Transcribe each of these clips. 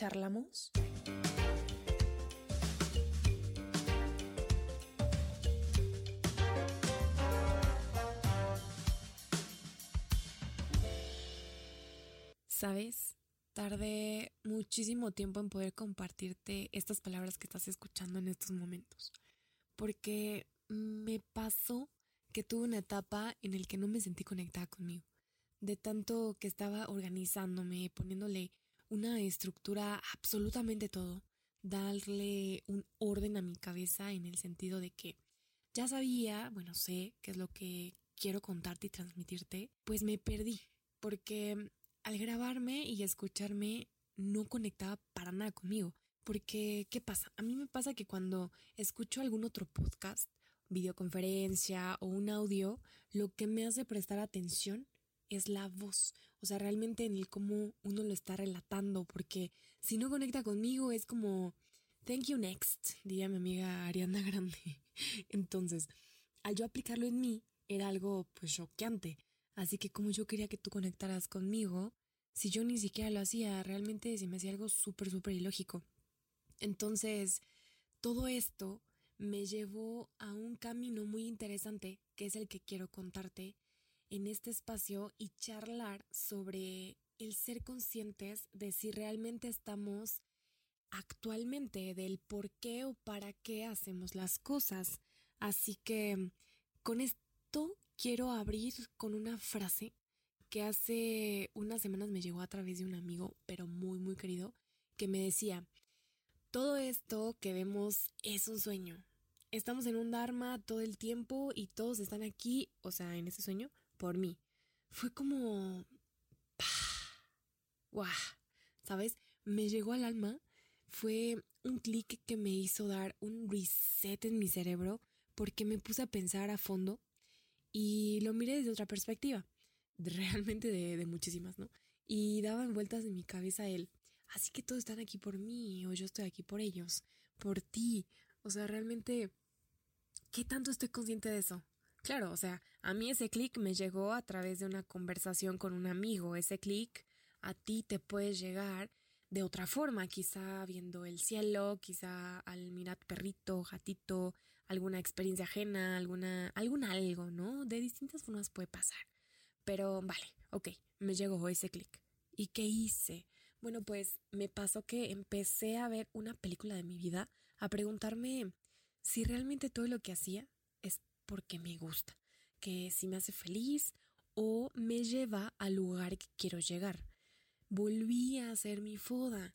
¿Charlamos? Sabes, tardé muchísimo tiempo en poder compartirte estas palabras que estás escuchando en estos momentos, porque me pasó que tuve una etapa en la que no me sentí conectada conmigo, de tanto que estaba organizándome, poniéndole una estructura absolutamente todo, darle un orden a mi cabeza en el sentido de que ya sabía, bueno, sé qué es lo que quiero contarte y transmitirte, pues me perdí, porque al grabarme y escucharme no conectaba para nada conmigo. Porque, ¿qué pasa? A mí me pasa que cuando escucho algún otro podcast, videoconferencia o un audio, lo que me hace prestar atención es la voz. O sea, realmente en el cómo uno lo está relatando. Porque si no conecta conmigo es como, thank you next, diría mi amiga Ariana Grande. Entonces, al yo aplicarlo en mí, era algo pues choqueante. Así que como yo quería que tú conectaras conmigo, si yo ni siquiera lo hacía, realmente se me hacía algo súper, súper ilógico. Entonces, todo esto me llevó a un camino muy interesante, que es el que quiero contarte en este espacio y charlar sobre el ser conscientes de si realmente estamos actualmente, del por qué o para qué hacemos las cosas. Así que con esto quiero abrir con una frase que hace unas semanas me llegó a través de un amigo, pero muy, muy querido, que me decía, todo esto que vemos es un sueño. Estamos en un Dharma todo el tiempo y todos están aquí, o sea, en ese sueño, por mí. Fue como... ¡Guau! ¿Sabes? Me llegó al alma. Fue un clic que me hizo dar un reset en mi cerebro porque me puse a pensar a fondo y lo miré desde otra perspectiva, realmente de, muchísimas, ¿no? Y daban vueltas en mi cabeza él, así que todos están aquí por mí, o yo estoy aquí por ellos, por ti. O sea, realmente, ¿qué tanto estoy consciente de eso? Claro, o sea, a mí ese clic me llegó a través de una conversación con un amigo. Ese clic a ti te puede llegar de otra forma, quizá viendo el cielo, quizá al mirar perrito, gatito, alguna experiencia ajena, alguna, algún algo, ¿no? De distintas formas puede pasar. Pero vale, ok, me llegó ese clic. ¿Y qué hice? Bueno, pues me pasó que empecé a ver una película de mi vida, a preguntarme si realmente todo lo que hacía es porque me gusta, que si me hace feliz o me lleva al lugar que quiero llegar volví a hacer mi foda.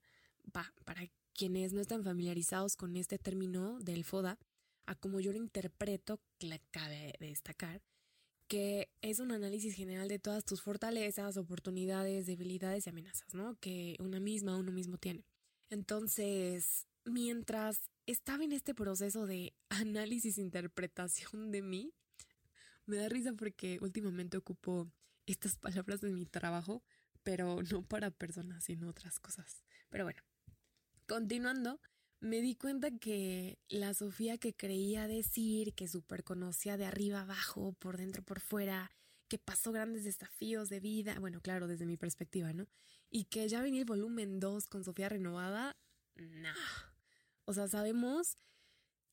Para quienes no están familiarizados con este término del foda, a como yo lo interpreto, que cabe destacar, que es un análisis general de todas tus fortalezas, oportunidades, debilidades y amenazas, ¿no? Que una misma, uno mismo tiene. Entonces, mientras estaba en este proceso de análisis e interpretación de mí, me da risa porque últimamente ocupo estas palabras en mi trabajo pero no para personas, sino otras cosas. Pero bueno, continuando, me di cuenta que la Sofía que creía decir, que súper conocía de arriba abajo, por dentro, por fuera, que pasó grandes desafíos de vida, bueno, claro, desde mi perspectiva, ¿no? Y que ya venía el volumen 2 con Sofía renovada, no. O sea, sabemos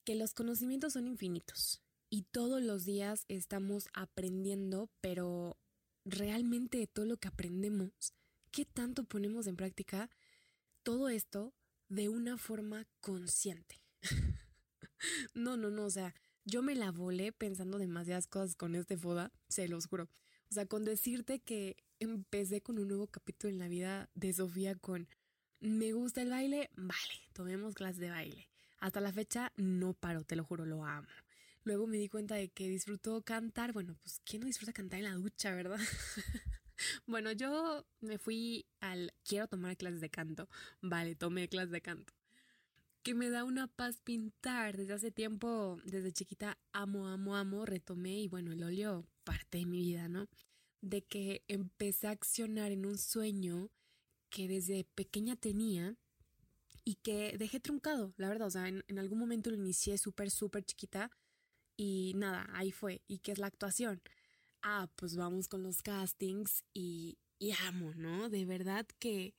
que los conocimientos son infinitos y todos los días estamos aprendiendo, pero realmente todo lo que aprendemos, qué tanto ponemos en práctica todo esto de una forma consciente. no, no, no, o sea, yo me la volé pensando demasiadas cosas con este foda, se los juro. O sea, con decirte que empecé con un nuevo capítulo en la vida de Sofía con me gusta el baile, vale, tomemos clases de baile. Hasta la fecha no paro, te lo juro, lo amo. Luego me di cuenta de que disfruto cantar. Bueno, pues ¿quién no disfruta cantar en la ducha, verdad? bueno, yo me fui al quiero tomar clases de canto. Vale, tomé clases de canto. Que me da una paz pintar. Desde hace tiempo, desde chiquita, amo, amo, amo, retomé y bueno, el óleo parte de mi vida, ¿no? De que empecé a accionar en un sueño que desde pequeña tenía y que dejé truncado, la verdad, o sea, en, algún momento lo inicié súper, súper chiquita y nada, ahí fue. ¿Y qué es la actuación? Ah, pues vamos con los castings y, y amo, ¿no? De verdad que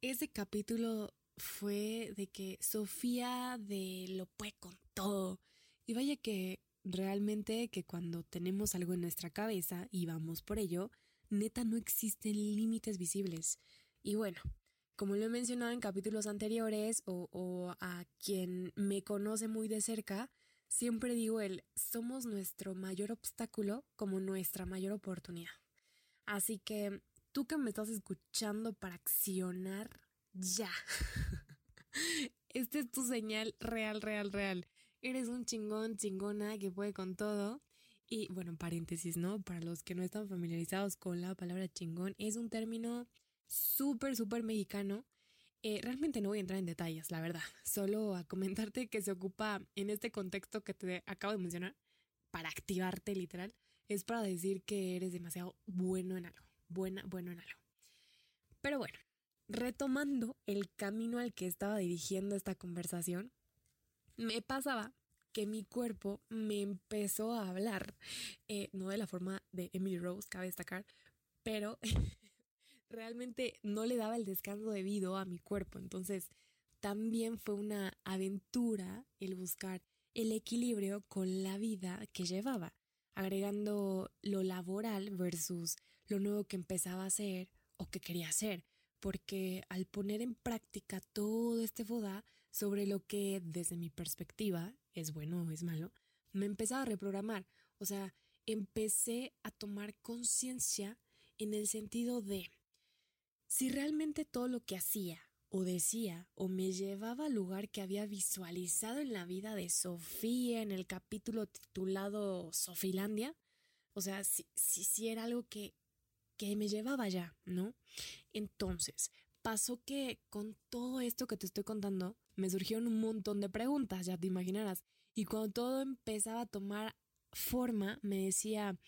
ese capítulo fue de que Sofía de lo puede con todo. Y vaya que realmente que cuando tenemos algo en nuestra cabeza y vamos por ello, neta no existen límites visibles. Y bueno, como lo he mencionado en capítulos anteriores o, a quien me conoce muy de cerca, siempre digo el somos nuestro mayor obstáculo como nuestra mayor oportunidad. Así que tú que me estás escuchando para accionar ya. Esta es tu señal real, real, real. Eres un chingón, chingona que puede con todo. Y bueno, paréntesis, ¿no? Para los que no están familiarizados con la palabra chingón, es un término súper, súper mexicano. Eh, realmente no voy a entrar en detalles, la verdad. Solo a comentarte que se ocupa en este contexto que te acabo de mencionar, para activarte literal, es para decir que eres demasiado bueno en algo. Buena, bueno en algo. Pero bueno, retomando el camino al que estaba dirigiendo esta conversación, me pasaba que mi cuerpo me empezó a hablar, eh, no de la forma de Emily Rose, cabe destacar, pero realmente no le daba el descanso debido a mi cuerpo. Entonces, también fue una aventura el buscar el equilibrio con la vida que llevaba, agregando lo laboral versus lo nuevo que empezaba a hacer o que quería hacer, porque al poner en práctica todo este foda sobre lo que desde mi perspectiva es bueno o es malo, me empezaba a reprogramar, o sea, empecé a tomar conciencia en el sentido de si realmente todo lo que hacía o decía o me llevaba al lugar que había visualizado en la vida de Sofía en el capítulo titulado Sofilandia, o sea, si, si, era algo que, que me llevaba ya, ¿no? Entonces, pasó que con todo esto que te estoy contando, me surgieron un montón de preguntas, ya te imaginarás. Y cuando todo empezaba a tomar forma, me decía,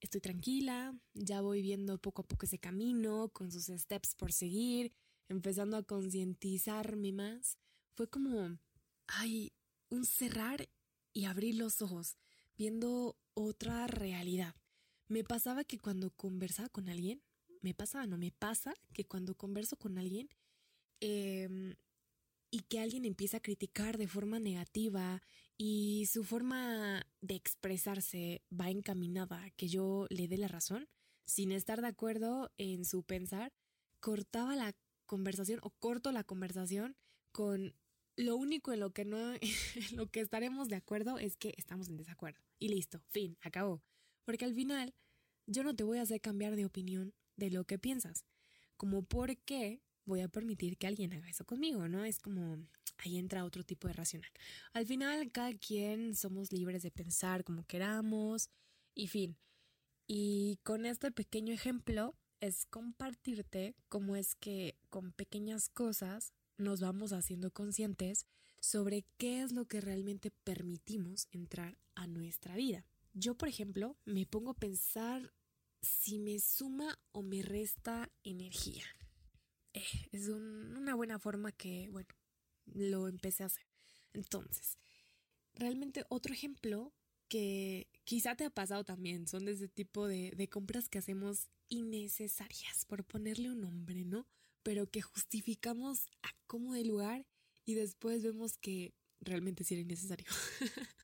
estoy tranquila, ya voy viendo poco a poco ese camino, con sus steps por seguir, empezando a concientizarme más. Fue como, ay, un cerrar y abrir los ojos, viendo otra realidad. Me pasaba que cuando conversaba con alguien, me pasaba, no me pasa que cuando converso con alguien eh, que alguien empieza a criticar de forma negativa y su forma de expresarse va encaminada a que yo le dé la razón, sin estar de acuerdo en su pensar, cortaba la conversación o corto la conversación con lo único en lo que no, lo que estaremos de acuerdo es que estamos en desacuerdo. Y listo, fin, acabó. Porque al final yo no te voy a hacer cambiar de opinión de lo que piensas. Como por qué voy a permitir que alguien haga eso conmigo, ¿no? Es como, ahí entra otro tipo de racional. Al final, cada quien somos libres de pensar como queramos y fin. Y con este pequeño ejemplo es compartirte cómo es que con pequeñas cosas nos vamos haciendo conscientes sobre qué es lo que realmente permitimos entrar a nuestra vida. Yo, por ejemplo, me pongo a pensar si me suma o me resta energía. Eh, es una buena forma que, bueno, lo empecé a hacer. Entonces, realmente otro ejemplo que quizá te ha pasado también son de ese tipo de, de compras que hacemos innecesarias, por ponerle un nombre, ¿no? Pero que justificamos a cómo de lugar y después vemos que realmente sí era innecesario.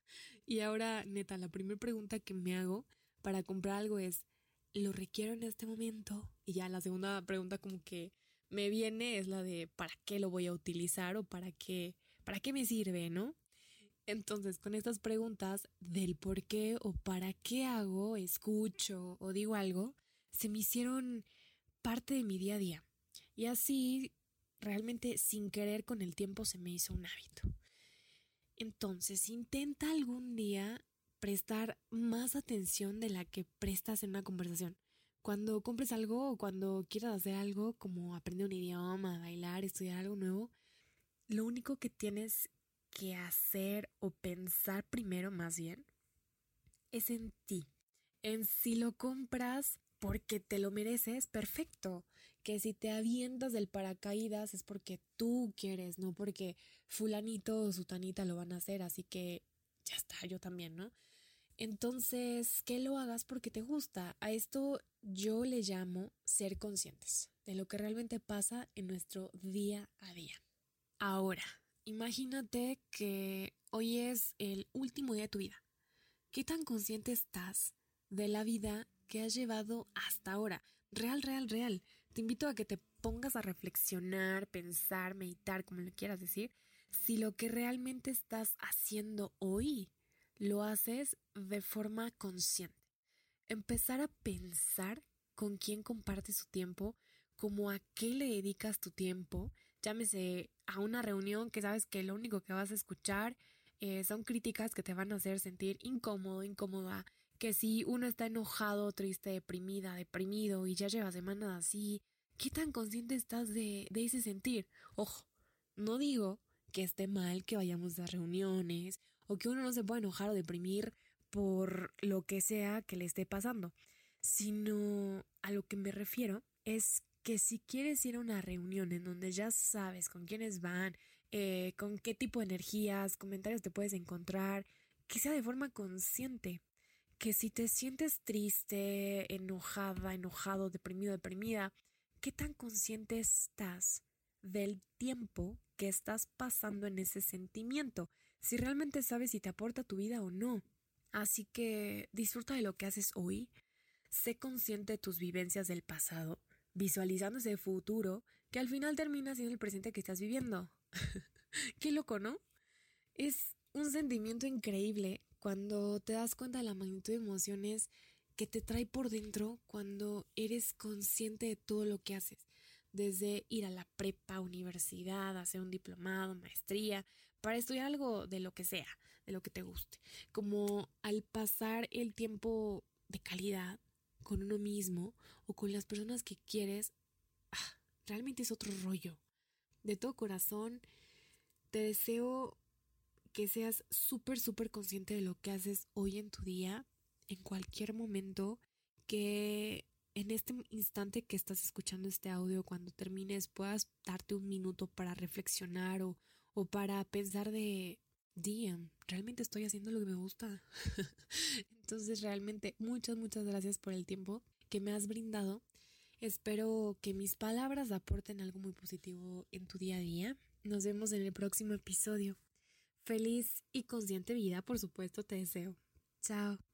y ahora, neta, la primera pregunta que me hago para comprar algo es, ¿lo requiero en este momento? Y ya la segunda pregunta como que me viene es la de ¿para qué lo voy a utilizar o para qué, para qué me sirve, no? Entonces, con estas preguntas del por qué o para qué hago, escucho o digo algo, se me hicieron parte de mi día a día. Y así, realmente sin querer con el tiempo se me hizo un hábito. Entonces, intenta algún día prestar más atención de la que prestas en una conversación. Cuando compres algo o cuando quieras hacer algo como aprender un idioma, bailar, estudiar algo nuevo, lo único que tienes que hacer o pensar primero más bien es en ti. En si lo compras porque te lo mereces, perfecto. Que si te avientas del paracaídas es porque tú quieres, no porque fulanito o sutanita lo van a hacer, así que ya está, yo también, ¿no? Entonces, que lo hagas porque te gusta. A esto yo le llamo ser conscientes de lo que realmente pasa en nuestro día a día. Ahora, imagínate que hoy es el último día de tu vida. ¿Qué tan consciente estás de la vida que has llevado hasta ahora? Real, real, real. Te invito a que te pongas a reflexionar, pensar, meditar, como le quieras decir, si lo que realmente estás haciendo hoy lo haces de forma consciente. Empezar a pensar con quién compartes su tiempo, como a qué le dedicas tu tiempo, llámese a una reunión que sabes que lo único que vas a escuchar eh, son críticas que te van a hacer sentir incómodo, incómoda, que si uno está enojado, triste, deprimida, deprimido y ya lleva semanas así, ¿qué tan consciente estás de, de ese sentir? Ojo, no digo que esté mal que vayamos a reuniones o que uno no se pueda enojar o deprimir por lo que sea que le esté pasando, sino a lo que me refiero es que si quieres ir a una reunión en donde ya sabes con quiénes van, eh, con qué tipo de energías, comentarios te puedes encontrar, que sea de forma consciente. Que si te sientes triste, enojada, enojado, deprimido, deprimida, ¿qué tan consciente estás del tiempo que estás pasando en ese sentimiento? Si realmente sabes si te aporta tu vida o no. Así que disfruta de lo que haces hoy, sé consciente de tus vivencias del pasado, visualizando ese futuro que al final termina siendo el presente que estás viviendo. Qué loco, ¿no? Es un sentimiento increíble cuando te das cuenta de la magnitud de emociones que te trae por dentro cuando eres consciente de todo lo que haces, desde ir a la prepa, universidad, hacer un diplomado, maestría, para estudiar algo de lo que sea, de lo que te guste, como al pasar el tiempo de calidad con uno mismo o con las personas que quieres, ah, realmente es otro rollo. De todo corazón, te deseo que seas súper, súper consciente de lo que haces hoy en tu día, en cualquier momento, que en este instante que estás escuchando este audio, cuando termines, puedas darte un minuto para reflexionar o, o para pensar de, DM, realmente estoy haciendo lo que me gusta. Entonces, realmente, muchas, muchas gracias por el tiempo que me has brindado. Espero que mis palabras aporten algo muy positivo en tu día a día. Nos vemos en el próximo episodio. Feliz y consciente vida, por supuesto, te deseo. Chao.